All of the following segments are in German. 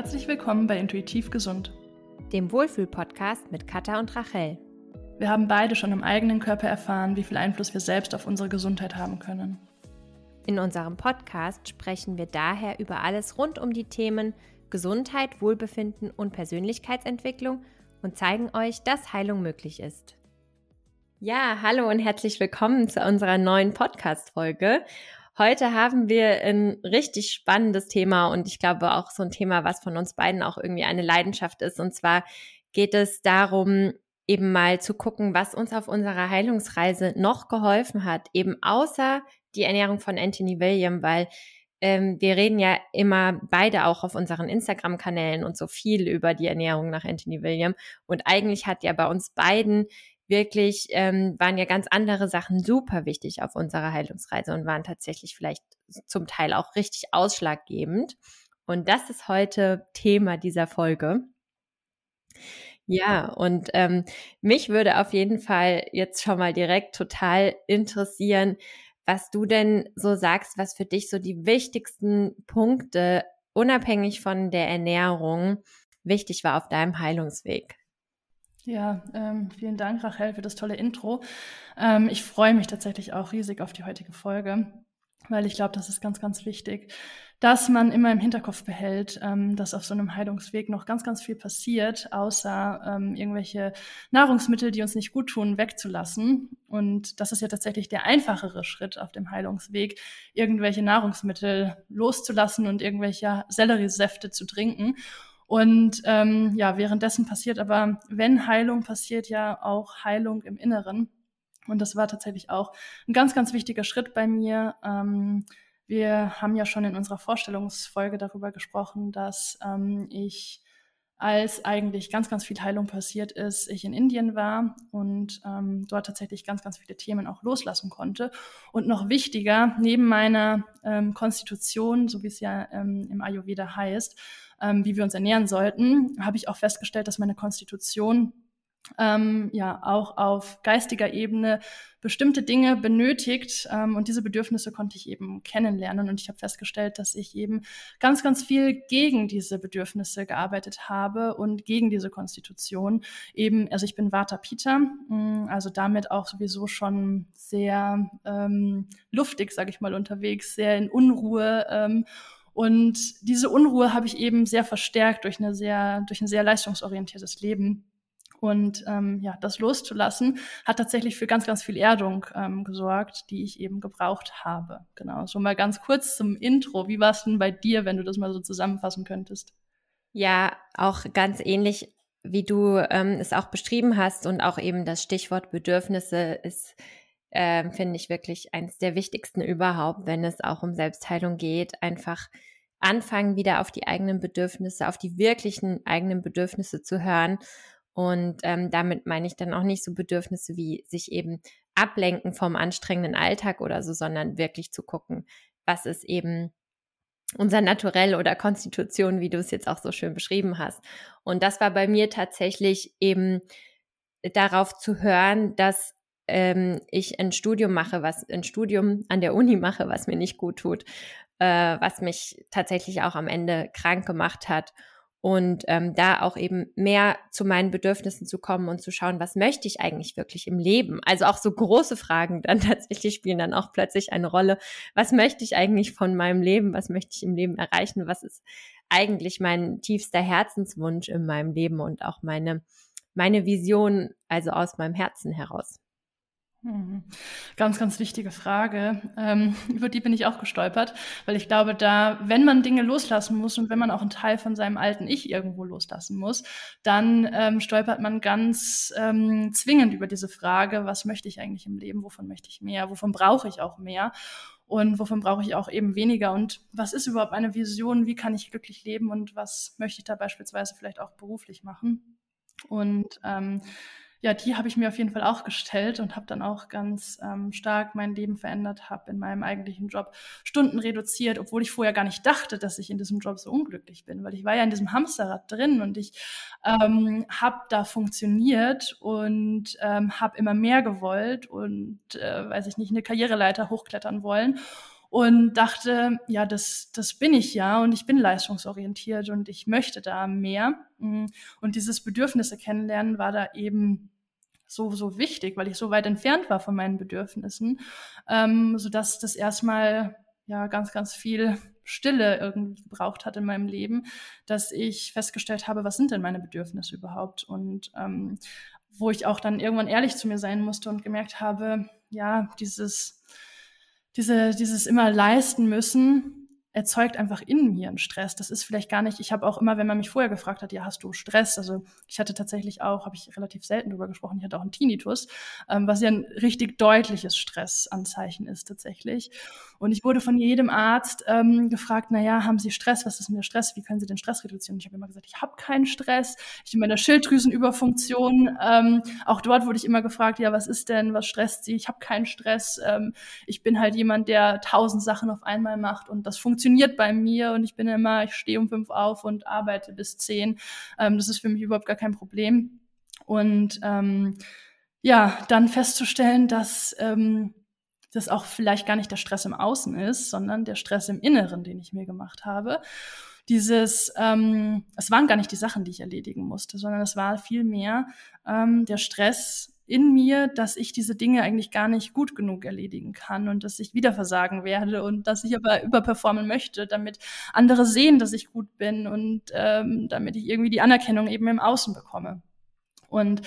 Herzlich willkommen bei Intuitiv Gesund, dem Wohlfühl-Podcast mit Katha und Rachel. Wir haben beide schon im eigenen Körper erfahren, wie viel Einfluss wir selbst auf unsere Gesundheit haben können. In unserem Podcast sprechen wir daher über alles rund um die Themen Gesundheit, Wohlbefinden und Persönlichkeitsentwicklung und zeigen euch, dass Heilung möglich ist. Ja, hallo und herzlich willkommen zu unserer neuen Podcast-Folge. Heute haben wir ein richtig spannendes Thema und ich glaube auch so ein Thema, was von uns beiden auch irgendwie eine Leidenschaft ist. Und zwar geht es darum, eben mal zu gucken, was uns auf unserer Heilungsreise noch geholfen hat, eben außer die Ernährung von Anthony William, weil ähm, wir reden ja immer beide auch auf unseren Instagram-Kanälen und so viel über die Ernährung nach Anthony William. Und eigentlich hat ja bei uns beiden wirklich, ähm, waren ja ganz andere Sachen super wichtig auf unserer Heilungsreise und waren tatsächlich vielleicht zum Teil auch richtig ausschlaggebend. Und das ist heute Thema dieser Folge. Ja, und ähm, mich würde auf jeden Fall jetzt schon mal direkt total interessieren, was du denn so sagst, was für dich so die wichtigsten Punkte, unabhängig von der Ernährung, wichtig war auf deinem Heilungsweg. Ja, ähm, vielen Dank, Rachel, für das tolle Intro. Ähm, ich freue mich tatsächlich auch riesig auf die heutige Folge, weil ich glaube, das ist ganz, ganz wichtig dass man immer im Hinterkopf behält, ähm, dass auf so einem Heilungsweg noch ganz, ganz viel passiert, außer ähm, irgendwelche Nahrungsmittel, die uns nicht gut tun, wegzulassen. Und das ist ja tatsächlich der einfachere Schritt auf dem Heilungsweg, irgendwelche Nahrungsmittel loszulassen und irgendwelche Selleriesäfte zu trinken. Und ähm, ja, währenddessen passiert aber, wenn Heilung passiert, ja auch Heilung im Inneren. Und das war tatsächlich auch ein ganz, ganz wichtiger Schritt bei mir. Ähm, wir haben ja schon in unserer Vorstellungsfolge darüber gesprochen, dass ähm, ich als eigentlich ganz, ganz viel Heilung passiert ist, ich in Indien war und ähm, dort tatsächlich ganz, ganz viele Themen auch loslassen konnte. Und noch wichtiger, neben meiner ähm, Konstitution, so wie es ja ähm, im Ayurveda heißt, ähm, wie wir uns ernähren sollten, habe ich auch festgestellt, dass meine Konstitution ähm, ja auch auf geistiger Ebene bestimmte Dinge benötigt ähm, und diese Bedürfnisse konnte ich eben kennenlernen. Und ich habe festgestellt, dass ich eben ganz, ganz viel gegen diese Bedürfnisse gearbeitet habe und gegen diese Konstitution. Eben, also ich bin Vata Pita, mm, also damit auch sowieso schon sehr ähm, luftig, sage ich mal, unterwegs, sehr in Unruhe ähm, und diese Unruhe habe ich eben sehr verstärkt durch eine sehr durch ein sehr leistungsorientiertes Leben und ähm, ja, das loszulassen, hat tatsächlich für ganz, ganz viel Erdung ähm, gesorgt, die ich eben gebraucht habe. Genau. So mal ganz kurz zum Intro. Wie war es denn bei dir, wenn du das mal so zusammenfassen könntest? Ja, auch ganz ähnlich, wie du ähm, es auch beschrieben hast und auch eben das Stichwort Bedürfnisse ist, äh, finde ich wirklich eines der wichtigsten überhaupt, wenn es auch um Selbstheilung geht. Einfach anfangen, wieder auf die eigenen Bedürfnisse, auf die wirklichen eigenen Bedürfnisse zu hören und ähm, damit meine ich dann auch nicht so Bedürfnisse wie sich eben ablenken vom anstrengenden Alltag oder so, sondern wirklich zu gucken, was ist eben unser Naturell oder Konstitution, wie du es jetzt auch so schön beschrieben hast. Und das war bei mir tatsächlich eben darauf zu hören, dass ähm, ich ein Studium mache, was ein Studium an der Uni mache, was mir nicht gut tut, äh, was mich tatsächlich auch am Ende krank gemacht hat und ähm, da auch eben mehr zu meinen Bedürfnissen zu kommen und zu schauen, was möchte ich eigentlich wirklich im Leben? Also auch so große Fragen dann tatsächlich spielen dann auch plötzlich eine Rolle. Was möchte ich eigentlich von meinem Leben? Was möchte ich im Leben erreichen? Was ist eigentlich mein tiefster Herzenswunsch in meinem Leben und auch meine, meine Vision, also aus meinem Herzen heraus? Mhm. Ganz, ganz wichtige Frage. Ähm, über die bin ich auch gestolpert, weil ich glaube, da, wenn man Dinge loslassen muss und wenn man auch einen Teil von seinem alten Ich irgendwo loslassen muss, dann ähm, stolpert man ganz ähm, zwingend über diese Frage, was möchte ich eigentlich im Leben, wovon möchte ich mehr, wovon brauche ich auch mehr und wovon brauche ich auch eben weniger und was ist überhaupt eine Vision, wie kann ich glücklich leben und was möchte ich da beispielsweise vielleicht auch beruflich machen. Und ähm, ja, die habe ich mir auf jeden Fall auch gestellt und habe dann auch ganz ähm, stark mein Leben verändert, habe in meinem eigentlichen Job Stunden reduziert, obwohl ich vorher gar nicht dachte, dass ich in diesem Job so unglücklich bin, weil ich war ja in diesem Hamsterrad drin und ich ähm, habe da funktioniert und ähm, habe immer mehr gewollt und, äh, weiß ich nicht, eine Karriereleiter hochklettern wollen und dachte, ja, das, das bin ich ja und ich bin leistungsorientiert und ich möchte da mehr. Mm, und dieses Bedürfnisse kennenlernen war da eben so, so wichtig, weil ich so weit entfernt war von meinen Bedürfnissen, ähm, sodass das erstmal ja ganz, ganz viel Stille irgendwie gebraucht hat in meinem Leben, dass ich festgestellt habe, was sind denn meine Bedürfnisse überhaupt? Und ähm, wo ich auch dann irgendwann ehrlich zu mir sein musste und gemerkt habe, ja, dieses, diese, dieses immer leisten müssen, erzeugt einfach in mir einen Stress. Das ist vielleicht gar nicht, ich habe auch immer, wenn man mich vorher gefragt hat, ja, hast du Stress? Also ich hatte tatsächlich auch, habe ich relativ selten drüber gesprochen, ich hatte auch einen Tinnitus, ähm, was ja ein richtig deutliches Stressanzeichen ist tatsächlich. Und ich wurde von jedem Arzt ähm, gefragt, na ja, haben Sie Stress? Was ist denn der Stress? Wie können Sie den Stress reduzieren? Ich habe immer gesagt, ich habe keinen Stress. Ich bin bei der Schilddrüsenüberfunktion. Ähm, auch dort wurde ich immer gefragt, ja, was ist denn, was stresst Sie? Ich habe keinen Stress. Ähm, ich bin halt jemand, der tausend Sachen auf einmal macht und das funktioniert bei mir und ich bin immer, ich stehe um fünf auf und arbeite bis zehn. Ähm, das ist für mich überhaupt gar kein Problem. Und ähm, ja, dann festzustellen, dass ähm, das auch vielleicht gar nicht der Stress im Außen ist, sondern der Stress im Inneren, den ich mir gemacht habe. Dieses, ähm, es waren gar nicht die Sachen, die ich erledigen musste, sondern es war vielmehr ähm, der Stress in mir, dass ich diese Dinge eigentlich gar nicht gut genug erledigen kann und dass ich wieder versagen werde und dass ich aber überperformen möchte, damit andere sehen, dass ich gut bin und ähm, damit ich irgendwie die Anerkennung eben im Außen bekomme. Und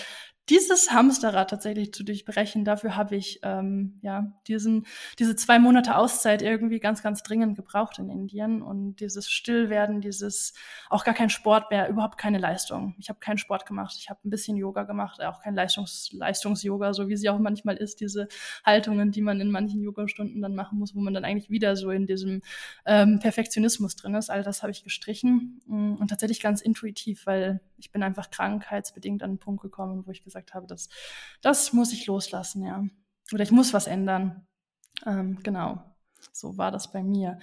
dieses Hamsterrad tatsächlich zu durchbrechen, dafür habe ich ähm, ja diesen diese zwei Monate Auszeit irgendwie ganz ganz dringend gebraucht in Indien und dieses Stillwerden, dieses auch gar kein Sport mehr, überhaupt keine Leistung. Ich habe keinen Sport gemacht, ich habe ein bisschen Yoga gemacht, auch kein Leistungs Leistungs-Yoga, so wie sie auch manchmal ist, diese Haltungen, die man in manchen Yoga-Stunden dann machen muss, wo man dann eigentlich wieder so in diesem ähm, Perfektionismus drin ist. All das habe ich gestrichen mm, und tatsächlich ganz intuitiv, weil ich bin einfach krankheitsbedingt an einen Punkt gekommen, wo ich gesagt habe, das, das muss ich loslassen, ja. Oder ich muss was ändern. Ähm, genau. So war das bei mir.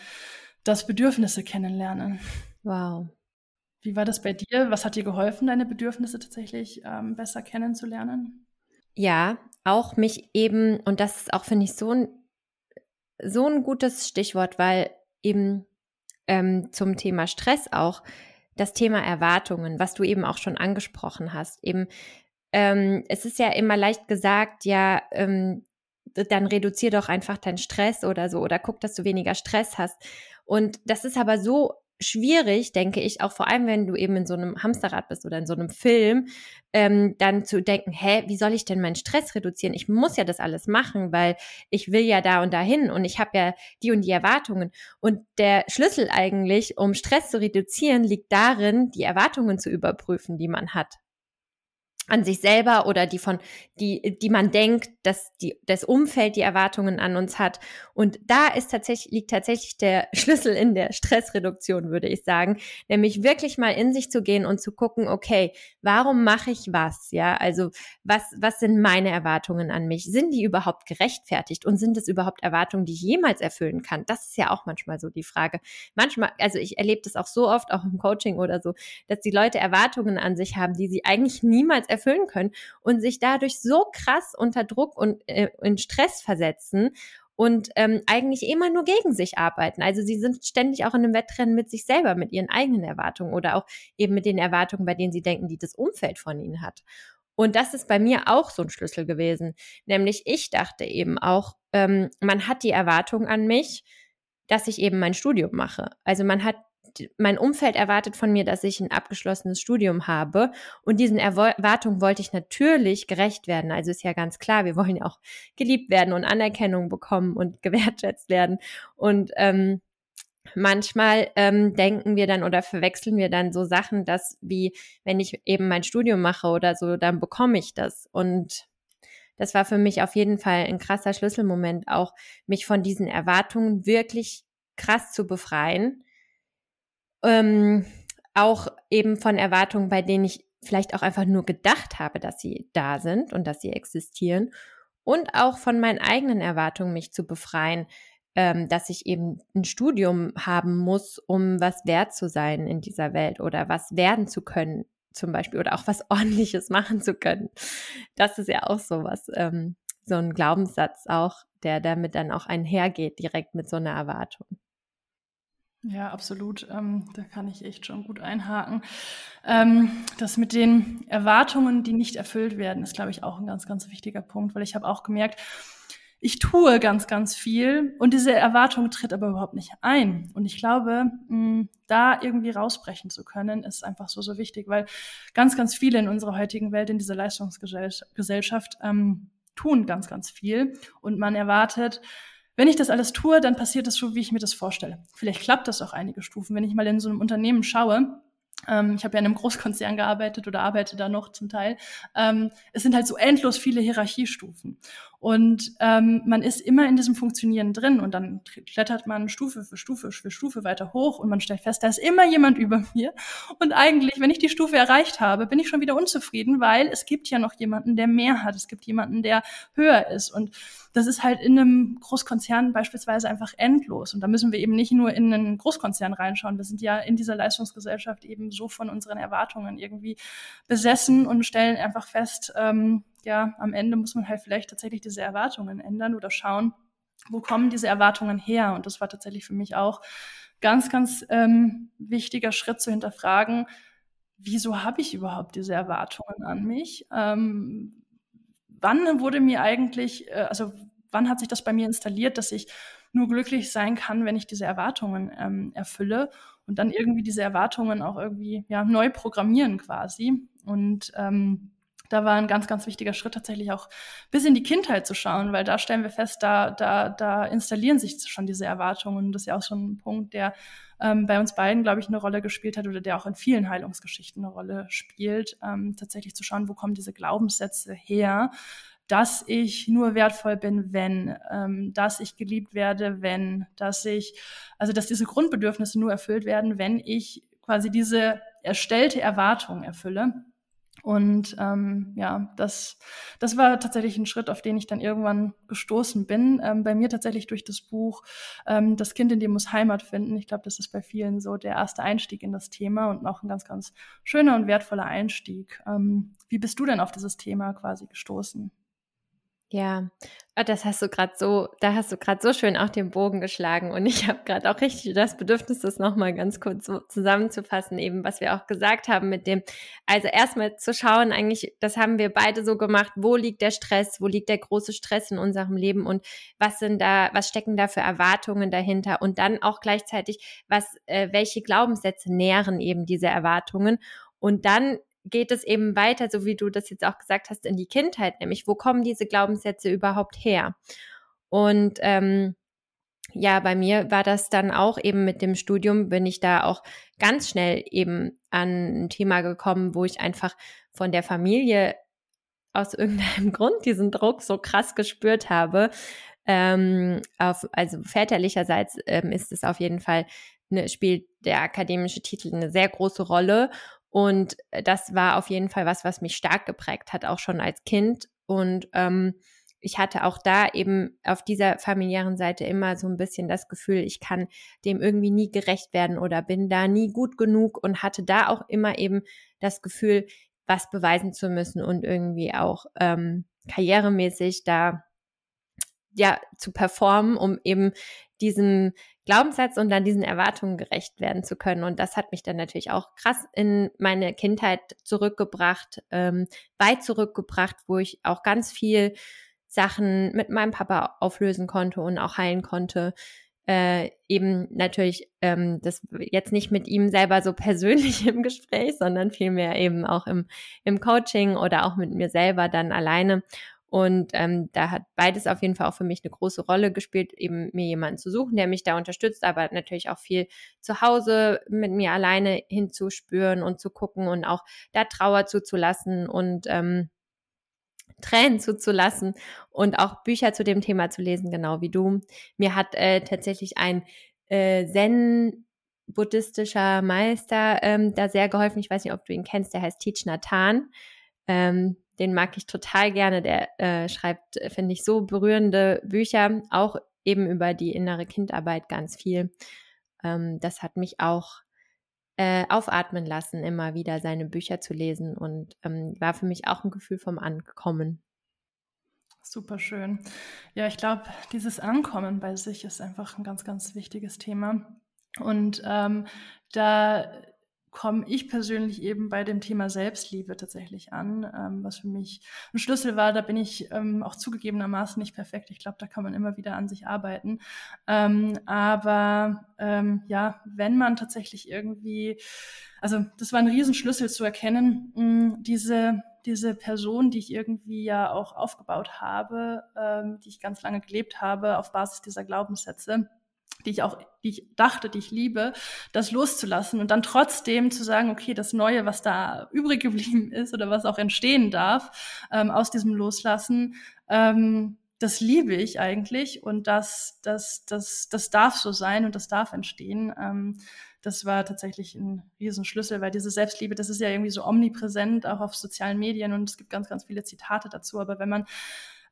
Das Bedürfnisse kennenlernen. Wow. Wie war das bei dir? Was hat dir geholfen, deine Bedürfnisse tatsächlich ähm, besser kennenzulernen? Ja, auch mich eben, und das ist auch, finde ich, so ein, so ein gutes Stichwort, weil eben ähm, zum Thema Stress auch, das Thema Erwartungen, was du eben auch schon angesprochen hast. Eben, ähm, es ist ja immer leicht gesagt, ja, ähm, dann reduzier doch einfach deinen Stress oder so oder guck, dass du weniger Stress hast. Und das ist aber so schwierig, denke ich, auch vor allem, wenn du eben in so einem Hamsterrad bist oder in so einem Film, ähm, dann zu denken, hä, wie soll ich denn meinen Stress reduzieren? Ich muss ja das alles machen, weil ich will ja da und dahin und ich habe ja die und die Erwartungen. Und der Schlüssel eigentlich, um Stress zu reduzieren, liegt darin, die Erwartungen zu überprüfen, die man hat an sich selber oder die von, die, die man denkt, dass die, das Umfeld die Erwartungen an uns hat. Und da ist tatsächlich, liegt tatsächlich der Schlüssel in der Stressreduktion, würde ich sagen. Nämlich wirklich mal in sich zu gehen und zu gucken, okay, warum mache ich was? Ja, also was, was sind meine Erwartungen an mich? Sind die überhaupt gerechtfertigt? Und sind es überhaupt Erwartungen, die ich jemals erfüllen kann? Das ist ja auch manchmal so die Frage. Manchmal, also ich erlebe das auch so oft, auch im Coaching oder so, dass die Leute Erwartungen an sich haben, die sie eigentlich niemals erfüllen erfüllen können und sich dadurch so krass unter Druck und äh, in Stress versetzen und ähm, eigentlich immer nur gegen sich arbeiten. Also sie sind ständig auch in einem Wettrennen mit sich selber, mit ihren eigenen Erwartungen oder auch eben mit den Erwartungen, bei denen sie denken, die das Umfeld von ihnen hat. Und das ist bei mir auch so ein Schlüssel gewesen. Nämlich ich dachte eben auch, ähm, man hat die Erwartung an mich, dass ich eben mein Studium mache. Also man hat mein Umfeld erwartet von mir, dass ich ein abgeschlossenes Studium habe. Und diesen Erwartungen wollte ich natürlich gerecht werden. Also ist ja ganz klar, wir wollen ja auch geliebt werden und Anerkennung bekommen und gewertschätzt werden. Und ähm, manchmal ähm, denken wir dann oder verwechseln wir dann so Sachen, dass wie, wenn ich eben mein Studium mache oder so, dann bekomme ich das. Und das war für mich auf jeden Fall ein krasser Schlüsselmoment, auch mich von diesen Erwartungen wirklich krass zu befreien ähm, auch eben von Erwartungen, bei denen ich vielleicht auch einfach nur gedacht habe, dass sie da sind und dass sie existieren. Und auch von meinen eigenen Erwartungen, mich zu befreien, ähm, dass ich eben ein Studium haben muss, um was wert zu sein in dieser Welt oder was werden zu können, zum Beispiel, oder auch was ordentliches machen zu können. Das ist ja auch so was, ähm, so ein Glaubenssatz auch, der damit dann auch einhergeht, direkt mit so einer Erwartung. Ja, absolut. Ähm, da kann ich echt schon gut einhaken. Ähm, das mit den Erwartungen, die nicht erfüllt werden, ist, glaube ich, auch ein ganz, ganz wichtiger Punkt, weil ich habe auch gemerkt, ich tue ganz, ganz viel und diese Erwartung tritt aber überhaupt nicht ein. Und ich glaube, mh, da irgendwie rausbrechen zu können, ist einfach so, so wichtig, weil ganz, ganz viele in unserer heutigen Welt, in dieser Leistungsgesellschaft, ähm, tun ganz, ganz viel und man erwartet, wenn ich das alles tue, dann passiert das so, wie ich mir das vorstelle. Vielleicht klappt das auch einige Stufen. Wenn ich mal in so einem Unternehmen schaue, ähm, ich habe ja in einem Großkonzern gearbeitet oder arbeite da noch zum Teil. Ähm, es sind halt so endlos viele Hierarchiestufen. Und ähm, man ist immer in diesem Funktionieren drin und dann klettert man Stufe für Stufe für Stufe weiter hoch und man stellt fest, da ist immer jemand über mir. Und eigentlich, wenn ich die Stufe erreicht habe, bin ich schon wieder unzufrieden, weil es gibt ja noch jemanden, der mehr hat. Es gibt jemanden, der höher ist. Und das ist halt in einem Großkonzern beispielsweise einfach endlos. Und da müssen wir eben nicht nur in einen Großkonzern reinschauen. Wir sind ja in dieser Leistungsgesellschaft eben so von unseren Erwartungen irgendwie besessen und stellen einfach fest, ähm, ja, am Ende muss man halt vielleicht tatsächlich diese Erwartungen ändern oder schauen, wo kommen diese Erwartungen her? Und das war tatsächlich für mich auch ganz, ganz ähm, wichtiger Schritt zu hinterfragen, wieso habe ich überhaupt diese Erwartungen an mich? Ähm, wann wurde mir eigentlich, äh, also wann hat sich das bei mir installiert, dass ich nur glücklich sein kann, wenn ich diese Erwartungen ähm, erfülle und dann irgendwie diese Erwartungen auch irgendwie ja, neu programmieren quasi. Und ähm, da war ein ganz, ganz wichtiger Schritt tatsächlich auch bis in die Kindheit zu schauen, weil da stellen wir fest, da, da, da installieren sich schon diese Erwartungen. Das ist ja auch so ein Punkt, der ähm, bei uns beiden, glaube ich, eine Rolle gespielt hat oder der auch in vielen Heilungsgeschichten eine Rolle spielt, ähm, tatsächlich zu schauen, wo kommen diese Glaubenssätze her, dass ich nur wertvoll bin, wenn, ähm, dass ich geliebt werde, wenn, dass ich, also dass diese Grundbedürfnisse nur erfüllt werden, wenn ich quasi diese erstellte Erwartung erfülle. Und ähm, ja, das, das war tatsächlich ein Schritt, auf den ich dann irgendwann gestoßen bin. Ähm, bei mir tatsächlich durch das Buch ähm, Das Kind in dir muss Heimat finden. Ich glaube, das ist bei vielen so der erste Einstieg in das Thema und auch ein ganz, ganz schöner und wertvoller Einstieg. Ähm, wie bist du denn auf dieses Thema quasi gestoßen? Ja, ah, das hast du gerade so, da hast du gerade so schön auch den Bogen geschlagen und ich habe gerade auch richtig das Bedürfnis, das nochmal ganz kurz so zusammenzufassen, eben was wir auch gesagt haben mit dem, also erstmal zu schauen, eigentlich, das haben wir beide so gemacht, wo liegt der Stress, wo liegt der große Stress in unserem Leben und was sind da, was stecken da für Erwartungen dahinter und dann auch gleichzeitig, was, äh, welche Glaubenssätze nähren eben diese Erwartungen und dann geht es eben weiter, so wie du das jetzt auch gesagt hast, in die Kindheit, nämlich wo kommen diese Glaubenssätze überhaupt her? Und ähm, ja, bei mir war das dann auch eben mit dem Studium, bin ich da auch ganz schnell eben an ein Thema gekommen, wo ich einfach von der Familie aus irgendeinem Grund diesen Druck so krass gespürt habe. Ähm, auf, also väterlicherseits ähm, ist es auf jeden Fall, ne, spielt der akademische Titel eine sehr große Rolle. Und äh, das war auf jeden Fall was, was mich stark geprägt hat, auch schon als Kind. Und ähm, ich hatte auch da eben auf dieser familiären Seite immer so ein bisschen das Gefühl, ich kann dem irgendwie nie gerecht werden oder bin da nie gut genug und hatte da auch immer eben das Gefühl, was beweisen zu müssen und irgendwie auch ähm, karrieremäßig da ja zu performen, um eben diesem Glaubenssatz und dann diesen Erwartungen gerecht werden zu können. Und das hat mich dann natürlich auch krass in meine Kindheit zurückgebracht, ähm, weit zurückgebracht, wo ich auch ganz viel Sachen mit meinem Papa auflösen konnte und auch heilen konnte. Äh, eben natürlich ähm, das jetzt nicht mit ihm selber so persönlich im Gespräch, sondern vielmehr eben auch im, im Coaching oder auch mit mir selber dann alleine. Und ähm, da hat beides auf jeden Fall auch für mich eine große Rolle gespielt, eben mir jemanden zu suchen, der mich da unterstützt, aber natürlich auch viel zu Hause mit mir alleine hinzuspüren und zu gucken und auch da Trauer zuzulassen und ähm, Tränen zuzulassen und auch Bücher zu dem Thema zu lesen, genau wie du. Mir hat äh, tatsächlich ein äh, Zen buddhistischer Meister ähm, da sehr geholfen. Ich weiß nicht, ob du ihn kennst, der heißt Teach Nathan. Ähm, den mag ich total gerne. Der äh, schreibt, finde ich, so berührende Bücher, auch eben über die innere Kindarbeit ganz viel. Ähm, das hat mich auch äh, aufatmen lassen, immer wieder seine Bücher zu lesen und ähm, war für mich auch ein Gefühl vom Ankommen. Super schön. Ja, ich glaube, dieses Ankommen bei sich ist einfach ein ganz, ganz wichtiges Thema. Und ähm, da komme ich persönlich eben bei dem Thema Selbstliebe tatsächlich an, ähm, was für mich ein Schlüssel war. Da bin ich ähm, auch zugegebenermaßen nicht perfekt. Ich glaube, da kann man immer wieder an sich arbeiten. Ähm, aber ähm, ja, wenn man tatsächlich irgendwie, also das war ein Riesenschlüssel zu erkennen, mh, diese diese Person, die ich irgendwie ja auch aufgebaut habe, ähm, die ich ganz lange gelebt habe auf Basis dieser Glaubenssätze die ich auch, die ich dachte, die ich liebe, das loszulassen und dann trotzdem zu sagen, okay, das Neue, was da übrig geblieben ist oder was auch entstehen darf ähm, aus diesem Loslassen, ähm, das liebe ich eigentlich und das, das, das, das darf so sein und das darf entstehen. Ähm, das war tatsächlich ein Riesenschlüssel, weil diese Selbstliebe, das ist ja irgendwie so omnipräsent, auch auf sozialen Medien und es gibt ganz, ganz viele Zitate dazu. Aber wenn man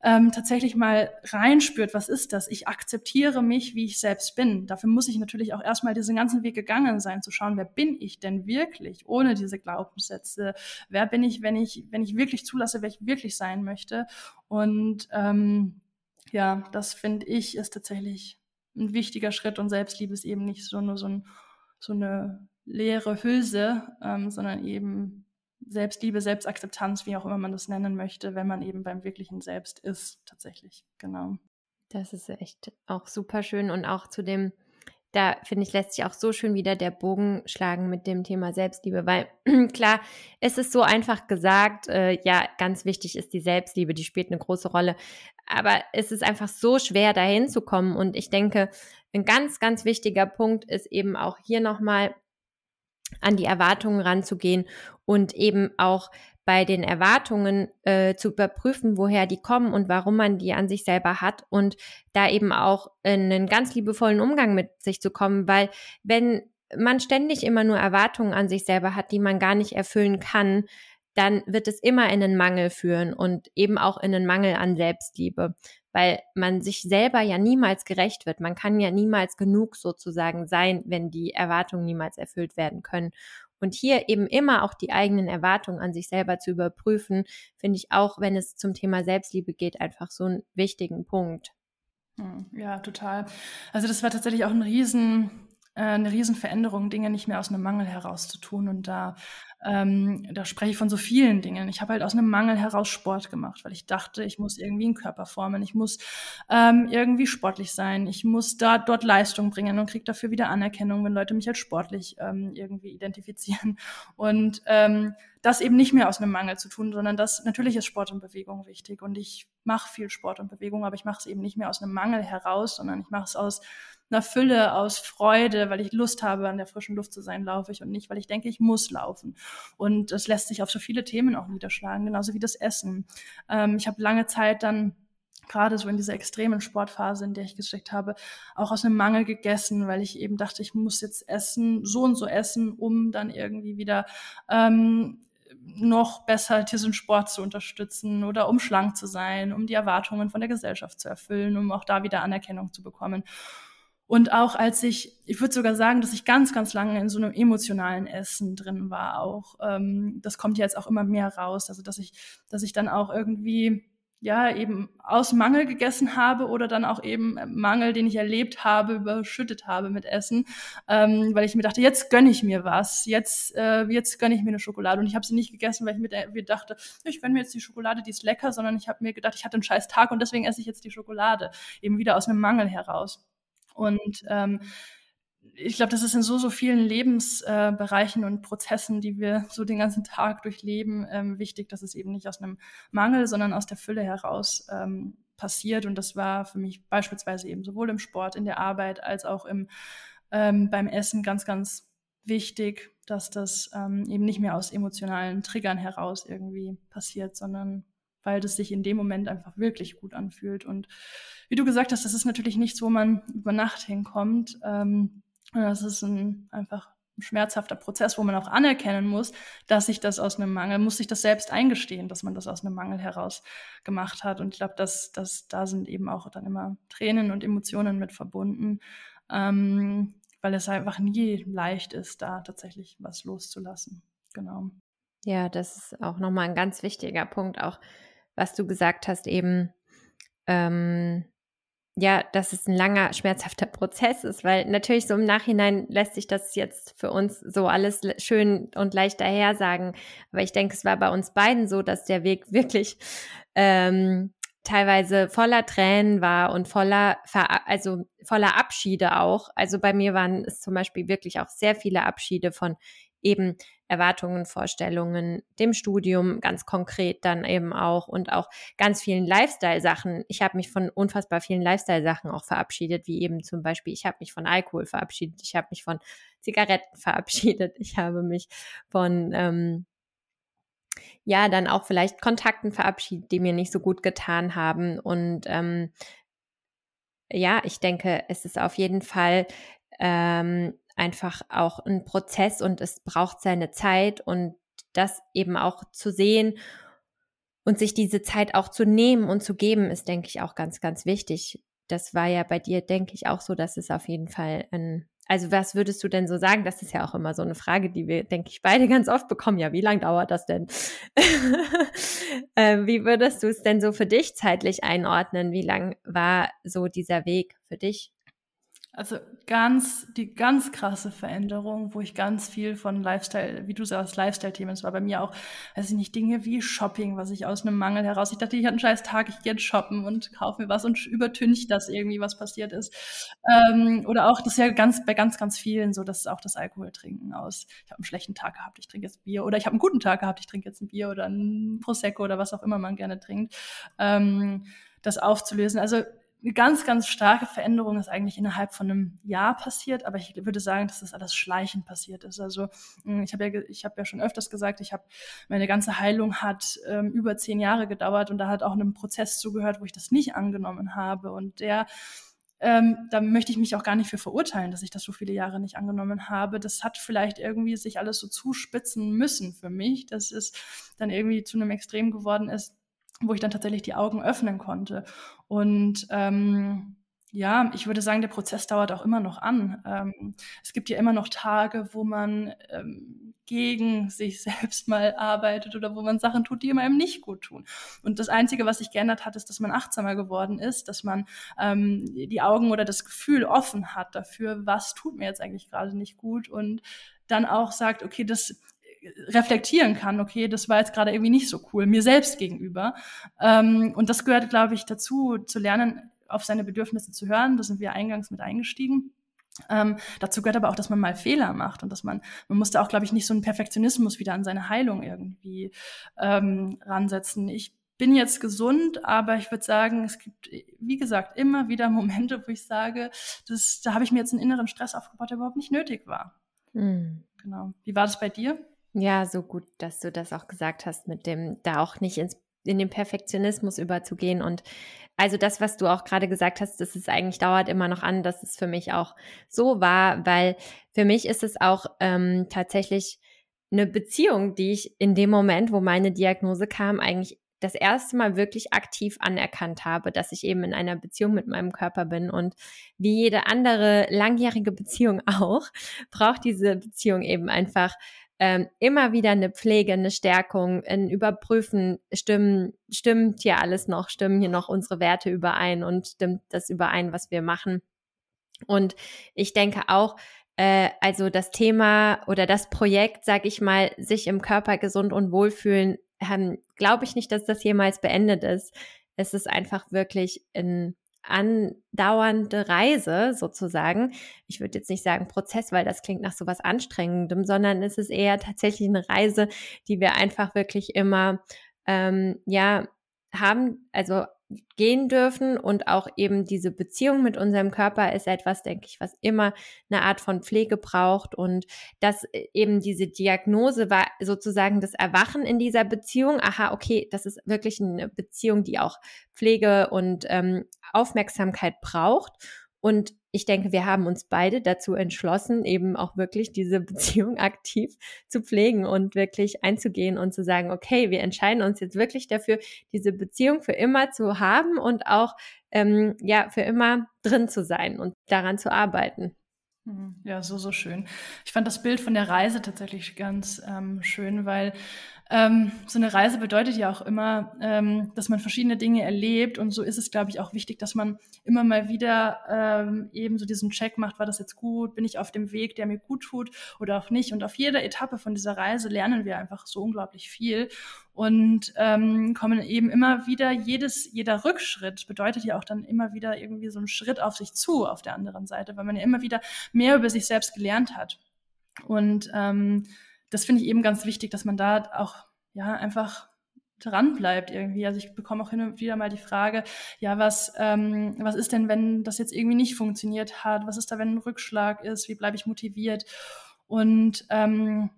ähm, tatsächlich mal reinspürt, was ist das? Ich akzeptiere mich, wie ich selbst bin. Dafür muss ich natürlich auch erstmal diesen ganzen Weg gegangen sein, zu schauen, wer bin ich denn wirklich, ohne diese Glaubenssätze? Wer bin ich, wenn ich, wenn ich wirklich zulasse, wer ich wirklich sein möchte? Und ähm, ja, das finde ich ist tatsächlich ein wichtiger Schritt und Selbstliebe ist eben nicht so nur so, ein, so eine leere Hülse, ähm, sondern eben Selbstliebe, Selbstakzeptanz, wie auch immer man das nennen möchte, wenn man eben beim wirklichen Selbst ist, tatsächlich. Genau. Das ist echt auch super schön und auch zu dem, da finde ich, lässt sich auch so schön wieder der Bogen schlagen mit dem Thema Selbstliebe, weil klar, es ist so einfach gesagt, äh, ja, ganz wichtig ist die Selbstliebe, die spielt eine große Rolle, aber es ist einfach so schwer dahin zu kommen und ich denke, ein ganz, ganz wichtiger Punkt ist eben auch hier nochmal an die Erwartungen ranzugehen und eben auch bei den Erwartungen äh, zu überprüfen, woher die kommen und warum man die an sich selber hat und da eben auch in einen ganz liebevollen Umgang mit sich zu kommen, weil wenn man ständig immer nur Erwartungen an sich selber hat, die man gar nicht erfüllen kann, dann wird es immer in einen Mangel führen und eben auch in einen Mangel an Selbstliebe, weil man sich selber ja niemals gerecht wird. Man kann ja niemals genug sozusagen sein, wenn die Erwartungen niemals erfüllt werden können. Und hier eben immer auch die eigenen Erwartungen an sich selber zu überprüfen, finde ich auch, wenn es zum Thema Selbstliebe geht, einfach so einen wichtigen Punkt. Hm, ja, total. Also das war tatsächlich auch ein riesen, eine Riesenveränderung, Dinge nicht mehr aus einem Mangel heraus zu tun und da ähm, da spreche ich von so vielen Dingen. Ich habe halt aus einem Mangel heraus Sport gemacht, weil ich dachte, ich muss irgendwie einen Körper formen, ich muss ähm, irgendwie sportlich sein, ich muss da dort Leistung bringen und kriege dafür wieder Anerkennung, wenn Leute mich als sportlich ähm, irgendwie identifizieren. Und ähm, das eben nicht mehr aus einem Mangel zu tun, sondern das natürlich ist Sport und Bewegung wichtig und ich mache viel Sport und Bewegung, aber ich mache es eben nicht mehr aus einem Mangel heraus, sondern ich mache es aus einer Fülle, aus Freude, weil ich Lust habe, an der frischen Luft zu sein, laufe ich und nicht, weil ich denke, ich muss laufen. Und das lässt sich auf so viele Themen auch niederschlagen, genauso wie das Essen. Ähm, ich habe lange Zeit dann gerade so in dieser extremen Sportphase, in der ich gesteckt habe, auch aus einem Mangel gegessen, weil ich eben dachte, ich muss jetzt essen, so und so essen, um dann irgendwie wieder ähm, noch besser diesen Sport zu unterstützen oder um schlank zu sein, um die Erwartungen von der Gesellschaft zu erfüllen, um auch da wieder Anerkennung zu bekommen. Und auch als ich, ich würde sogar sagen, dass ich ganz, ganz lange in so einem emotionalen Essen drin war auch. Ähm, das kommt jetzt auch immer mehr raus. Also dass ich, dass ich dann auch irgendwie ja eben aus Mangel gegessen habe oder dann auch eben Mangel, den ich erlebt habe, überschüttet habe mit Essen, ähm, weil ich mir dachte, jetzt gönne ich mir was, jetzt äh, jetzt gönne ich mir eine Schokolade und ich habe sie nicht gegessen, weil ich mir, mir dachte, ich gönne mir jetzt die Schokolade, die ist lecker, sondern ich habe mir gedacht, ich hatte einen scheiß Tag und deswegen esse ich jetzt die Schokolade, eben wieder aus einem Mangel heraus. Und ähm, ich glaube, das ist in so, so vielen Lebensbereichen äh, und Prozessen, die wir so den ganzen Tag durchleben, ähm, wichtig, dass es eben nicht aus einem Mangel, sondern aus der Fülle heraus ähm, passiert. Und das war für mich beispielsweise eben sowohl im Sport, in der Arbeit als auch im, ähm, beim Essen ganz, ganz wichtig, dass das ähm, eben nicht mehr aus emotionalen Triggern heraus irgendwie passiert, sondern weil das sich in dem Moment einfach wirklich gut anfühlt. Und wie du gesagt hast, das ist natürlich nichts, wo man über Nacht hinkommt. Ähm, das ist ein, einfach ein schmerzhafter Prozess, wo man auch anerkennen muss, dass sich das aus einem Mangel, muss sich das selbst eingestehen, dass man das aus einem Mangel heraus gemacht hat. Und ich glaube, dass, dass da sind eben auch dann immer Tränen und Emotionen mit verbunden, ähm, weil es einfach nie leicht ist, da tatsächlich was loszulassen. Genau. Ja, das ist auch nochmal ein ganz wichtiger Punkt, auch was du gesagt hast, eben ähm, ja, dass es ein langer, schmerzhafter Prozess ist, weil natürlich so im Nachhinein lässt sich das jetzt für uns so alles schön und leicht daher sagen. Aber ich denke, es war bei uns beiden so, dass der Weg wirklich ähm, teilweise voller Tränen war und voller, Ver also voller Abschiede auch. Also bei mir waren es zum Beispiel wirklich auch sehr viele Abschiede von eben Erwartungen, Vorstellungen, dem Studium ganz konkret dann eben auch und auch ganz vielen Lifestyle-Sachen. Ich habe mich von unfassbar vielen Lifestyle-Sachen auch verabschiedet, wie eben zum Beispiel, ich habe mich von Alkohol verabschiedet, ich habe mich von Zigaretten verabschiedet, ich habe mich von ähm, ja dann auch vielleicht Kontakten verabschiedet, die mir nicht so gut getan haben. Und ähm, ja, ich denke, es ist auf jeden Fall ähm, einfach auch ein Prozess und es braucht seine Zeit und das eben auch zu sehen und sich diese Zeit auch zu nehmen und zu geben, ist, denke ich, auch ganz, ganz wichtig. Das war ja bei dir, denke ich, auch so, dass es auf jeden Fall ein, also was würdest du denn so sagen? Das ist ja auch immer so eine Frage, die wir, denke ich, beide ganz oft bekommen. Ja, wie lange dauert das denn? äh, wie würdest du es denn so für dich zeitlich einordnen? Wie lang war so dieser Weg für dich? Also ganz, die ganz krasse Veränderung, wo ich ganz viel von Lifestyle, wie du sagst, Lifestyle-Themen, es war bei mir auch, weiß ich nicht, Dinge wie Shopping, was ich aus einem Mangel heraus, ich dachte, ich hatte einen scheiß Tag, ich gehe jetzt shoppen und kaufe mir was und übertüncht das irgendwie, was passiert ist. Ähm, oder auch, das ist ja ganz, bei ganz, ganz vielen so, dass auch das Alkoholtrinken aus, ich habe einen schlechten Tag gehabt, ich trinke jetzt Bier, oder ich habe einen guten Tag gehabt, ich trinke jetzt ein Bier oder ein Prosecco oder was auch immer man gerne trinkt, ähm, das aufzulösen. Also eine ganz, ganz starke Veränderung ist eigentlich innerhalb von einem Jahr passiert, aber ich würde sagen, dass das alles schleichend passiert ist. Also hm, ich habe ja, ich habe ja schon öfters gesagt, ich habe meine ganze Heilung hat ähm, über zehn Jahre gedauert und da hat auch ein Prozess zugehört, wo ich das nicht angenommen habe und der ähm, da möchte ich mich auch gar nicht für verurteilen, dass ich das so viele Jahre nicht angenommen habe. Das hat vielleicht irgendwie sich alles so zuspitzen müssen für mich, dass es dann irgendwie zu einem Extrem geworden ist, wo ich dann tatsächlich die Augen öffnen konnte. Und ähm, ja, ich würde sagen, der Prozess dauert auch immer noch an. Ähm, es gibt ja immer noch Tage, wo man ähm, gegen sich selbst mal arbeitet oder wo man Sachen tut, die einem nicht gut tun. Und das Einzige, was sich geändert hat, ist, dass man achtsamer geworden ist, dass man ähm, die Augen oder das Gefühl offen hat dafür, was tut mir jetzt eigentlich gerade nicht gut und dann auch sagt, okay, das reflektieren kann, okay, das war jetzt gerade irgendwie nicht so cool, mir selbst gegenüber. Ähm, und das gehört, glaube ich, dazu, zu lernen, auf seine Bedürfnisse zu hören. Da sind wir eingangs mit eingestiegen. Ähm, dazu gehört aber auch, dass man mal Fehler macht und dass man, man musste auch, glaube ich, nicht so einen Perfektionismus wieder an seine Heilung irgendwie ähm, ransetzen. Ich bin jetzt gesund, aber ich würde sagen, es gibt, wie gesagt, immer wieder Momente, wo ich sage, das, da habe ich mir jetzt einen inneren Stress aufgebaut, der überhaupt nicht nötig war. Mhm. Genau. Wie war das bei dir? Ja, so gut, dass du das auch gesagt hast, mit dem da auch nicht ins, in den Perfektionismus überzugehen. Und also das, was du auch gerade gesagt hast, das ist eigentlich dauert immer noch an, dass es für mich auch so war, weil für mich ist es auch ähm, tatsächlich eine Beziehung, die ich in dem Moment, wo meine Diagnose kam, eigentlich das erste Mal wirklich aktiv anerkannt habe, dass ich eben in einer Beziehung mit meinem Körper bin. Und wie jede andere langjährige Beziehung auch, braucht diese Beziehung eben einfach ähm, immer wieder eine Pflege, eine Stärkung, ein Überprüfen, stimmen, stimmt hier alles noch, stimmen hier noch unsere Werte überein und stimmt das überein, was wir machen. Und ich denke auch, äh, also das Thema oder das Projekt, sag ich mal, sich im Körper gesund und wohlfühlen, ähm, glaube ich nicht, dass das jemals beendet ist. Es ist einfach wirklich ein andauernde Reise sozusagen. Ich würde jetzt nicht sagen Prozess, weil das klingt nach so was Anstrengendem, sondern es ist eher tatsächlich eine Reise, die wir einfach wirklich immer ähm, ja haben, also gehen dürfen und auch eben diese Beziehung mit unserem Körper ist etwas, denke ich, was immer eine Art von Pflege braucht und dass äh, eben diese Diagnose war sozusagen das Erwachen in dieser Beziehung. Aha, okay, das ist wirklich eine Beziehung, die auch Pflege und ähm, Aufmerksamkeit braucht und ich denke, wir haben uns beide dazu entschlossen, eben auch wirklich diese Beziehung aktiv zu pflegen und wirklich einzugehen und zu sagen, okay, wir entscheiden uns jetzt wirklich dafür, diese Beziehung für immer zu haben und auch ähm, ja für immer drin zu sein und daran zu arbeiten. Mhm. Ja, so, so schön. Ich fand das Bild von der Reise tatsächlich ganz ähm, schön, weil ähm, so eine Reise bedeutet ja auch immer, ähm, dass man verschiedene Dinge erlebt. Und so ist es, glaube ich, auch wichtig, dass man immer mal wieder ähm, eben so diesen Check macht, war das jetzt gut, bin ich auf dem Weg, der mir gut tut oder auch nicht. Und auf jeder Etappe von dieser Reise lernen wir einfach so unglaublich viel und ähm, kommen eben immer wieder, jedes, jeder Rückschritt bedeutet ja auch dann immer wieder irgendwie so einen Schritt auf sich zu auf der anderen Seite, weil man ja immer wieder mehr über sich selbst gelernt hat. Und ähm, das finde ich eben ganz wichtig, dass man da auch ja einfach dran bleibt irgendwie. Also ich bekomme auch hin und wieder mal die Frage, ja, was, ähm, was ist denn, wenn das jetzt irgendwie nicht funktioniert hat? Was ist da, wenn ein Rückschlag ist? Wie bleibe ich motiviert? Und ähm,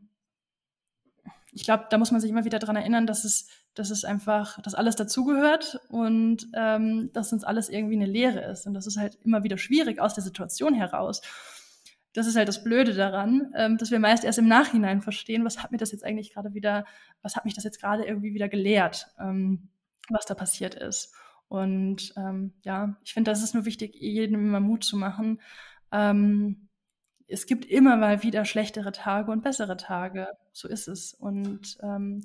ich glaube, da muss man sich immer wieder dran erinnern, dass es, dass es einfach, dass alles dazugehört und ähm, dass uns alles irgendwie eine Lehre ist. Und das ist halt immer wieder schwierig aus der Situation heraus das ist halt das Blöde daran, ähm, dass wir meist erst im Nachhinein verstehen, was hat mir das jetzt eigentlich gerade wieder, was hat mich das jetzt gerade irgendwie wieder gelehrt, ähm, was da passiert ist. Und ähm, ja, ich finde, das ist nur wichtig, jedem immer Mut zu machen. Ähm, es gibt immer mal wieder schlechtere Tage und bessere Tage. So ist es. Und ähm,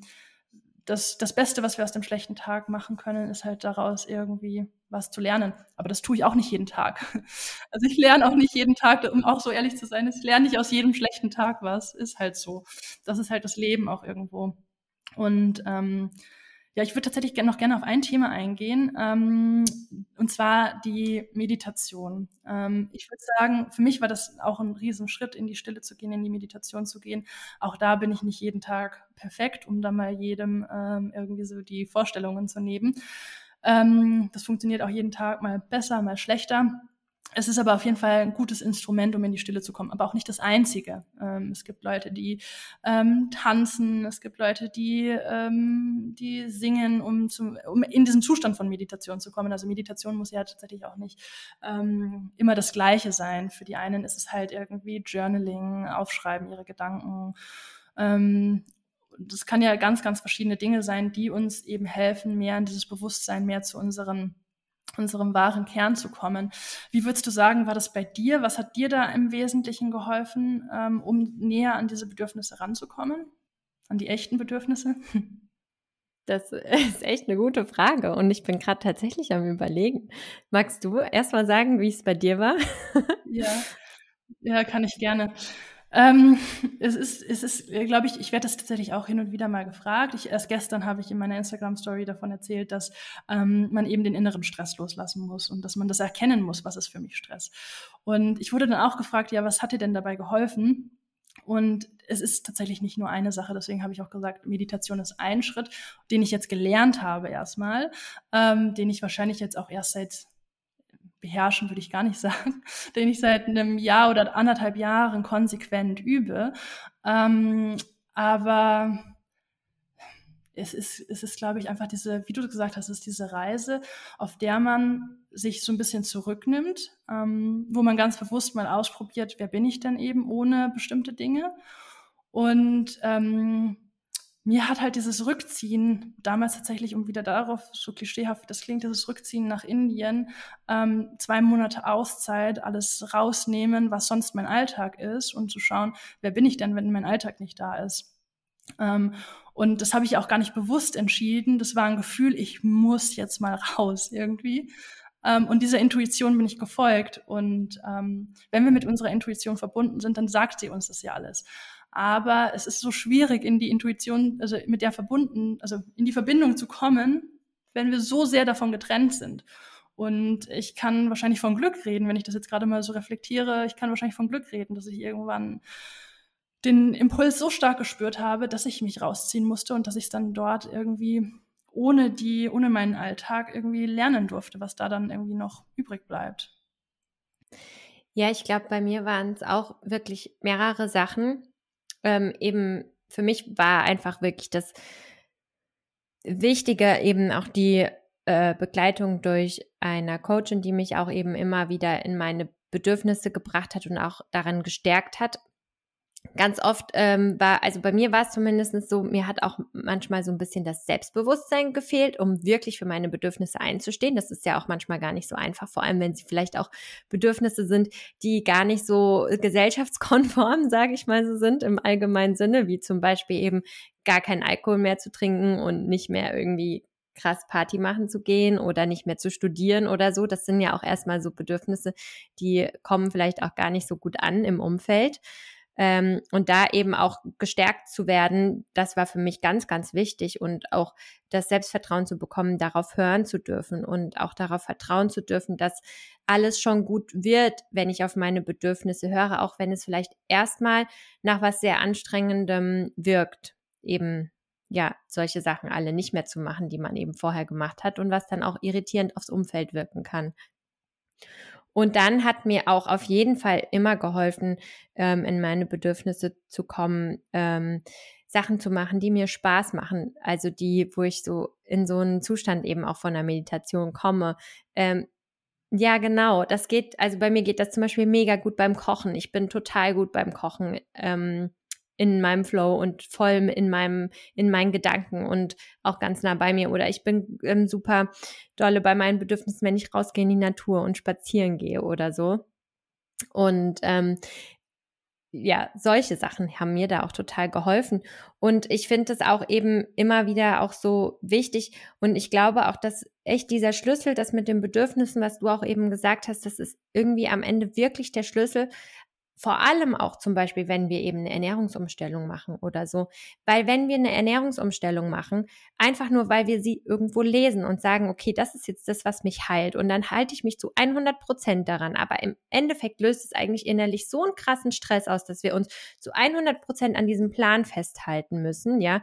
das, das Beste, was wir aus dem schlechten Tag machen können, ist halt daraus irgendwie was zu lernen. Aber das tue ich auch nicht jeden Tag. Also ich lerne auch nicht jeden Tag, um auch so ehrlich zu sein, ich lerne nicht aus jedem schlechten Tag was. Ist halt so. Das ist halt das Leben auch irgendwo. Und ähm, ja, ich würde tatsächlich noch gerne auf ein Thema eingehen, ähm, und zwar die Meditation. Ähm, ich würde sagen, für mich war das auch ein Riesenschritt, in die Stille zu gehen, in die Meditation zu gehen. Auch da bin ich nicht jeden Tag perfekt, um da mal jedem ähm, irgendwie so die Vorstellungen zu nehmen. Ähm, das funktioniert auch jeden Tag mal besser, mal schlechter. Es ist aber auf jeden Fall ein gutes Instrument, um in die Stille zu kommen, aber auch nicht das einzige. Ähm, es gibt Leute, die ähm, tanzen, es gibt Leute, die, ähm, die singen, um, zum, um in diesen Zustand von Meditation zu kommen. Also Meditation muss ja tatsächlich auch nicht ähm, immer das Gleiche sein. Für die einen ist es halt irgendwie Journaling, Aufschreiben ihre Gedanken. Ähm, das kann ja ganz, ganz verschiedene Dinge sein, die uns eben helfen, mehr in dieses Bewusstsein, mehr zu unseren unserem wahren Kern zu kommen. Wie würdest du sagen, war das bei dir? Was hat dir da im Wesentlichen geholfen, ähm, um näher an diese Bedürfnisse ranzukommen? An die echten Bedürfnisse? Das ist echt eine gute Frage und ich bin gerade tatsächlich am Überlegen. Magst du erst mal sagen, wie es bei dir war? Ja, ja, kann ich gerne. Ähm, es ist, es ist, glaube ich, ich werde das tatsächlich auch hin und wieder mal gefragt. Ich, erst gestern habe ich in meiner Instagram-Story davon erzählt, dass ähm, man eben den inneren Stress loslassen muss und dass man das erkennen muss, was ist für mich Stress. Und ich wurde dann auch gefragt, ja, was hat dir denn dabei geholfen? Und es ist tatsächlich nicht nur eine Sache, deswegen habe ich auch gesagt, Meditation ist ein Schritt, den ich jetzt gelernt habe erstmal, ähm, den ich wahrscheinlich jetzt auch erst seit beherrschen würde ich gar nicht sagen, den ich seit einem Jahr oder anderthalb Jahren konsequent übe. Ähm, aber es ist, es ist, glaube ich, einfach diese, wie du gesagt hast, es ist diese Reise, auf der man sich so ein bisschen zurücknimmt, ähm, wo man ganz bewusst mal ausprobiert, wer bin ich denn eben ohne bestimmte Dinge. Und ähm, mir hat halt dieses Rückziehen damals tatsächlich, um wieder darauf, so klischeehaft das klingt, dieses Rückziehen nach Indien, ähm, zwei Monate Auszeit, alles rausnehmen, was sonst mein Alltag ist und zu schauen, wer bin ich denn, wenn mein Alltag nicht da ist. Ähm, und das habe ich auch gar nicht bewusst entschieden. Das war ein Gefühl, ich muss jetzt mal raus irgendwie. Ähm, und dieser Intuition bin ich gefolgt. Und ähm, wenn wir mit unserer Intuition verbunden sind, dann sagt sie uns das ja alles aber es ist so schwierig, in die Intuition, also mit der verbunden, also in die Verbindung zu kommen, wenn wir so sehr davon getrennt sind. Und ich kann wahrscheinlich von Glück reden, wenn ich das jetzt gerade mal so reflektiere. Ich kann wahrscheinlich von Glück reden, dass ich irgendwann den Impuls so stark gespürt habe, dass ich mich rausziehen musste und dass ich es dann dort irgendwie ohne die, ohne meinen Alltag irgendwie lernen durfte, was da dann irgendwie noch übrig bleibt. Ja, ich glaube, bei mir waren es auch wirklich mehrere Sachen ähm, eben für mich war einfach wirklich das Wichtige eben auch die äh, Begleitung durch eine Coachin, die mich auch eben immer wieder in meine Bedürfnisse gebracht hat und auch daran gestärkt hat, ganz oft ähm, war, also bei mir war es zumindest so, mir hat auch manchmal so ein bisschen das Selbstbewusstsein gefehlt, um wirklich für meine Bedürfnisse einzustehen. Das ist ja auch manchmal gar nicht so einfach, vor allem wenn sie vielleicht auch Bedürfnisse sind, die gar nicht so gesellschaftskonform, sage ich mal so sind, im allgemeinen Sinne, wie zum Beispiel eben gar keinen Alkohol mehr zu trinken und nicht mehr irgendwie krass Party machen zu gehen oder nicht mehr zu studieren oder so. Das sind ja auch erstmal so Bedürfnisse, die kommen vielleicht auch gar nicht so gut an im Umfeld. Ähm, und da eben auch gestärkt zu werden, das war für mich ganz, ganz wichtig und auch das Selbstvertrauen zu bekommen, darauf hören zu dürfen und auch darauf vertrauen zu dürfen, dass alles schon gut wird, wenn ich auf meine Bedürfnisse höre, auch wenn es vielleicht erstmal nach was sehr anstrengendem wirkt, eben ja, solche Sachen alle nicht mehr zu machen, die man eben vorher gemacht hat und was dann auch irritierend aufs Umfeld wirken kann. Und dann hat mir auch auf jeden Fall immer geholfen, ähm, in meine Bedürfnisse zu kommen, ähm, Sachen zu machen, die mir Spaß machen. Also die, wo ich so in so einen Zustand eben auch von der Meditation komme. Ähm, ja, genau. Das geht, also bei mir geht das zum Beispiel mega gut beim Kochen. Ich bin total gut beim Kochen. Ähm, in meinem Flow und voll in meinem, in meinen Gedanken und auch ganz nah bei mir. Oder ich bin ähm, super dolle bei meinen Bedürfnissen, wenn ich rausgehe in die Natur und spazieren gehe oder so. Und ähm, ja, solche Sachen haben mir da auch total geholfen. Und ich finde es auch eben immer wieder auch so wichtig. Und ich glaube auch, dass echt dieser Schlüssel, das mit den Bedürfnissen, was du auch eben gesagt hast, das ist irgendwie am Ende wirklich der Schlüssel, vor allem auch zum Beispiel, wenn wir eben eine Ernährungsumstellung machen oder so. Weil wenn wir eine Ernährungsumstellung machen, einfach nur, weil wir sie irgendwo lesen und sagen, okay, das ist jetzt das, was mich heilt. Und dann halte ich mich zu 100 Prozent daran. Aber im Endeffekt löst es eigentlich innerlich so einen krassen Stress aus, dass wir uns zu 100 Prozent an diesem Plan festhalten müssen, ja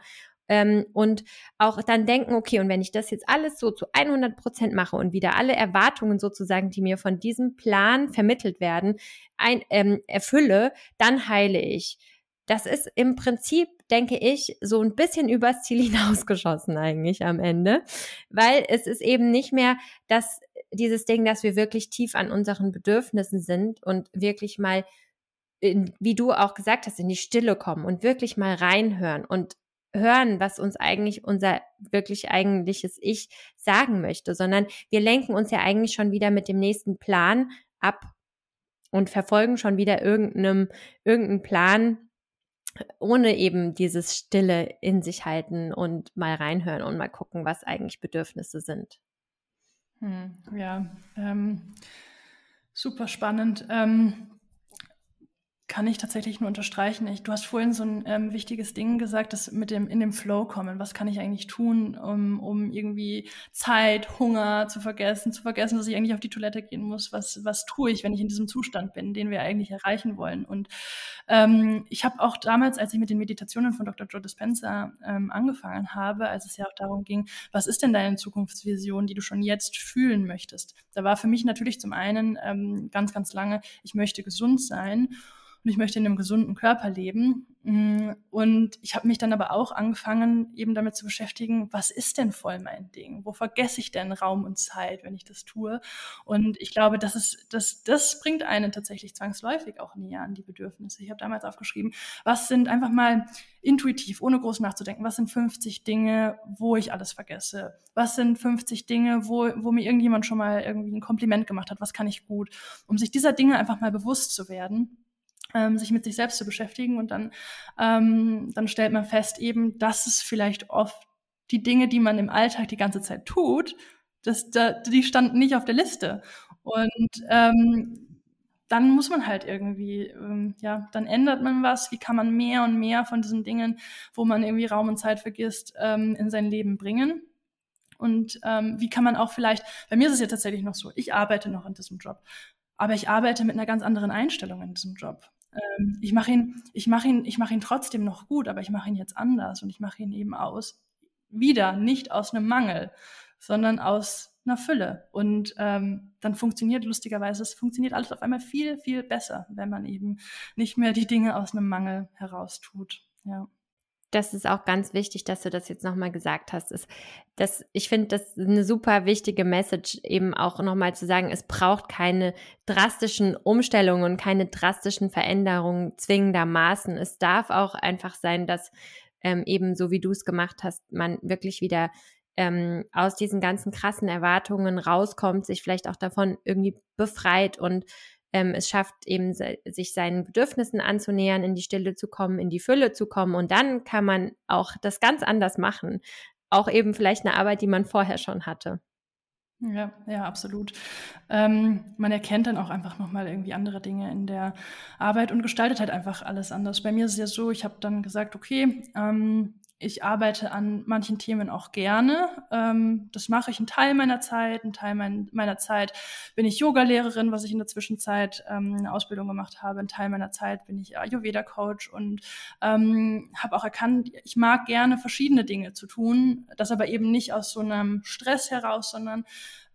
ähm, und auch dann denken, okay, und wenn ich das jetzt alles so zu 100 Prozent mache und wieder alle Erwartungen sozusagen, die mir von diesem Plan vermittelt werden, ein, ähm, erfülle, dann heile ich. Das ist im Prinzip, denke ich, so ein bisschen übers Ziel hinausgeschossen eigentlich am Ende, weil es ist eben nicht mehr das, dieses Ding, dass wir wirklich tief an unseren Bedürfnissen sind und wirklich mal in, wie du auch gesagt hast, in die Stille kommen und wirklich mal reinhören und hören, was uns eigentlich unser wirklich eigentliches Ich sagen möchte, sondern wir lenken uns ja eigentlich schon wieder mit dem nächsten Plan ab und verfolgen schon wieder irgendeinem, irgendeinen Plan, ohne eben dieses Stille in sich halten und mal reinhören und mal gucken, was eigentlich Bedürfnisse sind. Hm, ja, ähm, super spannend. Ähm, kann ich tatsächlich nur unterstreichen. Ich, du hast vorhin so ein ähm, wichtiges Ding gesagt, das mit dem in dem Flow kommen. Was kann ich eigentlich tun, um, um irgendwie Zeit, Hunger zu vergessen, zu vergessen, dass ich eigentlich auf die Toilette gehen muss? Was, was tue ich, wenn ich in diesem Zustand bin, den wir eigentlich erreichen wollen? Und ähm, ich habe auch damals, als ich mit den Meditationen von Dr. Joe Dispenza ähm, angefangen habe, als es ja auch darum ging, was ist denn deine Zukunftsvision, die du schon jetzt fühlen möchtest? Da war für mich natürlich zum einen ähm, ganz, ganz lange, ich möchte gesund sein und ich möchte in einem gesunden Körper leben. Mm, und ich habe mich dann aber auch angefangen, eben damit zu beschäftigen, was ist denn voll mein Ding? Wo vergesse ich denn Raum und Zeit, wenn ich das tue? Und ich glaube, das ist, das, das bringt einen tatsächlich zwangsläufig auch näher an die Bedürfnisse. Ich habe damals aufgeschrieben, was sind einfach mal intuitiv, ohne groß nachzudenken, was sind 50 Dinge, wo ich alles vergesse? Was sind 50 Dinge, wo, wo mir irgendjemand schon mal irgendwie ein Kompliment gemacht hat? Was kann ich gut? Um sich dieser Dinge einfach mal bewusst zu werden ähm, sich mit sich selbst zu beschäftigen und dann, ähm, dann stellt man fest eben, dass es vielleicht oft die Dinge, die man im Alltag die ganze Zeit tut, das, da, die standen nicht auf der Liste. Und ähm, dann muss man halt irgendwie, ähm, ja, dann ändert man was. Wie kann man mehr und mehr von diesen Dingen, wo man irgendwie Raum und Zeit vergisst, ähm, in sein Leben bringen? Und ähm, wie kann man auch vielleicht, bei mir ist es ja tatsächlich noch so, ich arbeite noch in diesem Job, aber ich arbeite mit einer ganz anderen Einstellung in diesem Job. Ähm, ich mache ihn, ich mache ihn, ich mache ihn trotzdem noch gut, aber ich mache ihn jetzt anders und ich mache ihn eben aus wieder nicht aus einem Mangel, sondern aus einer Fülle. Und ähm, dann funktioniert lustigerweise, es funktioniert alles auf einmal viel, viel besser, wenn man eben nicht mehr die Dinge aus einem Mangel heraus tut. Ja. Das ist auch ganz wichtig, dass du das jetzt nochmal gesagt hast. Ist, dass, ich finde, das ist eine super wichtige Message, eben auch nochmal zu sagen, es braucht keine drastischen Umstellungen und keine drastischen Veränderungen zwingendermaßen. Es darf auch einfach sein, dass ähm, eben so wie du es gemacht hast, man wirklich wieder ähm, aus diesen ganzen krassen Erwartungen rauskommt, sich vielleicht auch davon irgendwie befreit und ähm, es schafft eben, sich seinen Bedürfnissen anzunähern, in die Stille zu kommen, in die Fülle zu kommen. Und dann kann man auch das ganz anders machen. Auch eben vielleicht eine Arbeit, die man vorher schon hatte. Ja, ja, absolut. Ähm, man erkennt dann auch einfach nochmal irgendwie andere Dinge in der Arbeit und gestaltet halt einfach alles anders. Bei mir ist es ja so, ich habe dann gesagt, okay, ähm, ich arbeite an manchen Themen auch gerne. Ähm, das mache ich einen Teil meiner Zeit. Ein Teil mein, meiner Zeit bin ich Yogalehrerin, was ich in der Zwischenzeit ähm, eine Ausbildung gemacht habe. Ein Teil meiner Zeit bin ich Ayurveda-Coach und ähm, habe auch erkannt, ich mag gerne verschiedene Dinge zu tun. Das aber eben nicht aus so einem Stress heraus, sondern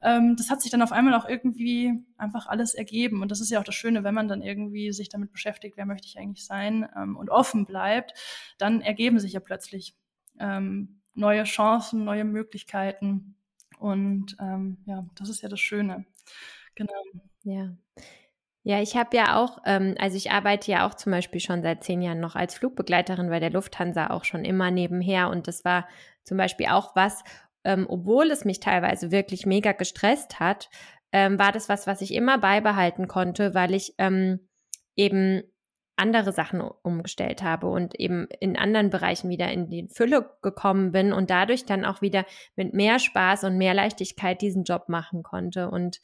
ähm, das hat sich dann auf einmal auch irgendwie einfach alles ergeben. Und das ist ja auch das Schöne, wenn man dann irgendwie sich damit beschäftigt, wer möchte ich eigentlich sein ähm, und offen bleibt, dann ergeben sich ja plötzlich ähm, neue Chancen, neue Möglichkeiten. Und ähm, ja, das ist ja das Schöne. Genau. Ja. Ja, ich habe ja auch, ähm, also ich arbeite ja auch zum Beispiel schon seit zehn Jahren noch als Flugbegleiterin bei der Lufthansa auch schon immer nebenher und das war zum Beispiel auch was, ähm, obwohl es mich teilweise wirklich mega gestresst hat, ähm, war das was, was ich immer beibehalten konnte, weil ich ähm, eben andere Sachen umgestellt habe und eben in anderen Bereichen wieder in die Fülle gekommen bin und dadurch dann auch wieder mit mehr Spaß und mehr Leichtigkeit diesen Job machen konnte. Und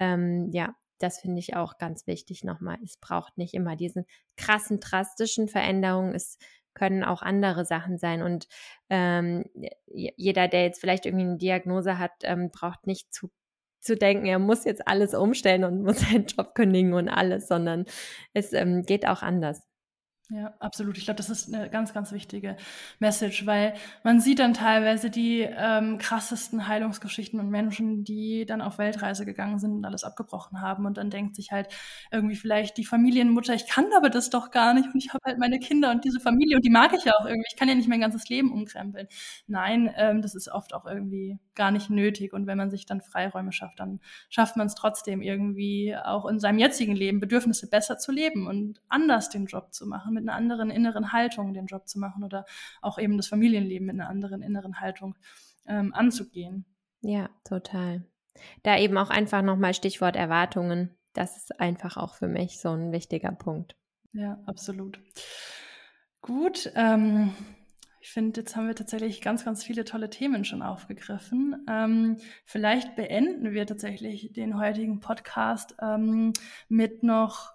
ähm, ja, das finde ich auch ganz wichtig nochmal. Es braucht nicht immer diesen krassen, drastischen Veränderungen. Es können auch andere Sachen sein. Und ähm, jeder, der jetzt vielleicht irgendwie eine Diagnose hat, ähm, braucht nicht zu, zu denken, er muss jetzt alles umstellen und muss seinen Job kündigen und alles, sondern es ähm, geht auch anders. Ja, absolut. Ich glaube, das ist eine ganz, ganz wichtige Message, weil man sieht dann teilweise die ähm, krassesten Heilungsgeschichten und Menschen, die dann auf Weltreise gegangen sind und alles abgebrochen haben und dann denkt sich halt irgendwie vielleicht die Familienmutter, ich kann aber das doch gar nicht und ich habe halt meine Kinder und diese Familie und die mag ich ja auch irgendwie. Ich kann ja nicht mein ganzes Leben umkrempeln. Nein, ähm, das ist oft auch irgendwie gar nicht nötig und wenn man sich dann Freiräume schafft, dann schafft man es trotzdem irgendwie auch in seinem jetzigen Leben Bedürfnisse besser zu leben und anders den Job zu machen mit einer anderen inneren Haltung den Job zu machen oder auch eben das Familienleben mit einer anderen inneren Haltung ähm, anzugehen. Ja, total. Da eben auch einfach nochmal Stichwort Erwartungen. Das ist einfach auch für mich so ein wichtiger Punkt. Ja, absolut. Gut. Ähm, ich finde, jetzt haben wir tatsächlich ganz, ganz viele tolle Themen schon aufgegriffen. Ähm, vielleicht beenden wir tatsächlich den heutigen Podcast ähm, mit noch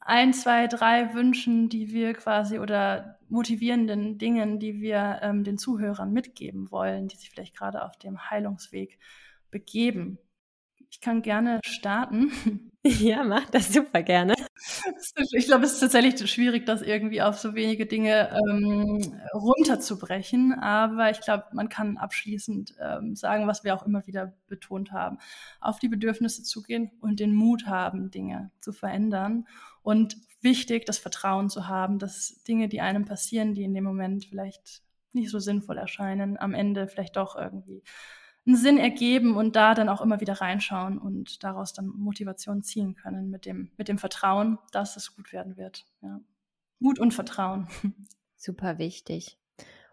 ein, zwei, drei Wünschen, die wir quasi oder motivierenden Dingen, die wir ähm, den Zuhörern mitgeben wollen, die sich vielleicht gerade auf dem Heilungsweg begeben. Ich kann gerne starten. Ja, mach das super gerne. Ich glaube, es ist tatsächlich schwierig, das irgendwie auf so wenige Dinge ähm, runterzubrechen. Aber ich glaube, man kann abschließend ähm, sagen, was wir auch immer wieder betont haben. Auf die Bedürfnisse zugehen und den Mut haben, Dinge zu verändern. Und wichtig, das Vertrauen zu haben, dass Dinge, die einem passieren, die in dem Moment vielleicht nicht so sinnvoll erscheinen, am Ende vielleicht doch irgendwie einen Sinn ergeben und da dann auch immer wieder reinschauen und daraus dann Motivation ziehen können mit dem, mit dem Vertrauen, dass es gut werden wird. Ja. Mut und Vertrauen. Super wichtig.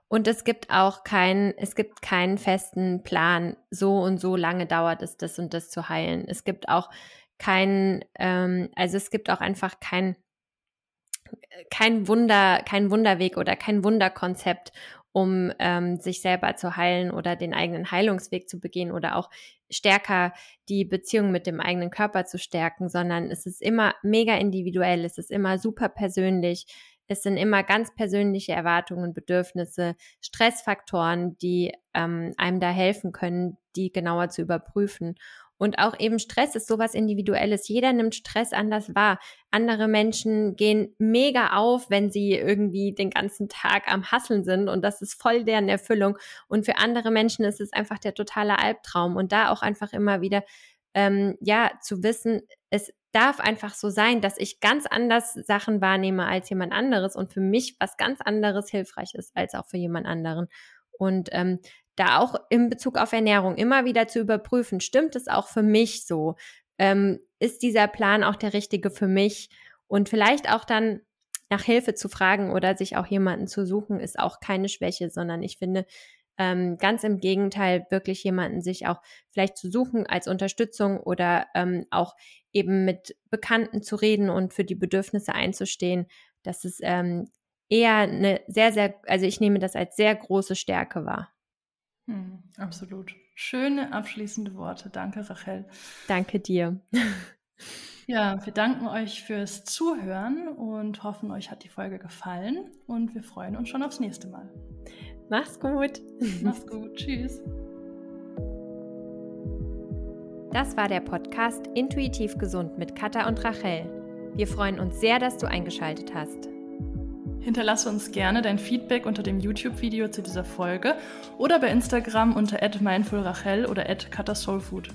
Und es gibt auch keinen, es gibt keinen festen Plan, so und so lange dauert es, das und das zu heilen. Es gibt auch keinen, ähm, also es gibt auch einfach kein, kein Wunder, kein Wunderweg oder kein Wunderkonzept um ähm, sich selber zu heilen oder den eigenen Heilungsweg zu begehen oder auch stärker die Beziehung mit dem eigenen Körper zu stärken, sondern es ist immer mega individuell, es ist immer super persönlich, es sind immer ganz persönliche Erwartungen, Bedürfnisse, Stressfaktoren, die ähm, einem da helfen können, die genauer zu überprüfen. Und auch eben Stress ist sowas Individuelles. Jeder nimmt Stress anders wahr. Andere Menschen gehen mega auf, wenn sie irgendwie den ganzen Tag am Hasseln sind und das ist voll deren Erfüllung. Und für andere Menschen ist es einfach der totale Albtraum. Und da auch einfach immer wieder ähm, ja, zu wissen, es darf einfach so sein, dass ich ganz anders Sachen wahrnehme als jemand anderes und für mich was ganz anderes hilfreich ist als auch für jemand anderen. Und ähm, da auch in Bezug auf Ernährung immer wieder zu überprüfen, stimmt es auch für mich so? Ähm, ist dieser Plan auch der richtige für mich? Und vielleicht auch dann nach Hilfe zu fragen oder sich auch jemanden zu suchen, ist auch keine Schwäche, sondern ich finde, ähm, ganz im Gegenteil, wirklich jemanden sich auch vielleicht zu suchen als Unterstützung oder ähm, auch eben mit Bekannten zu reden und für die Bedürfnisse einzustehen. Das ist ähm, eher eine sehr, sehr, also ich nehme das als sehr große Stärke wahr. Hm, absolut. Schöne abschließende Worte. Danke, Rachel. Danke dir. Ja, wir danken euch fürs Zuhören und hoffen, euch hat die Folge gefallen und wir freuen uns schon aufs nächste Mal. Mach's gut. Mach's gut. Tschüss. Das war der Podcast Intuitiv Gesund mit Katha und Rachel. Wir freuen uns sehr, dass du eingeschaltet hast. Hinterlasse uns gerne dein Feedback unter dem YouTube-Video zu dieser Folge oder bei Instagram unter mindfulrachel oder at katasoulfood.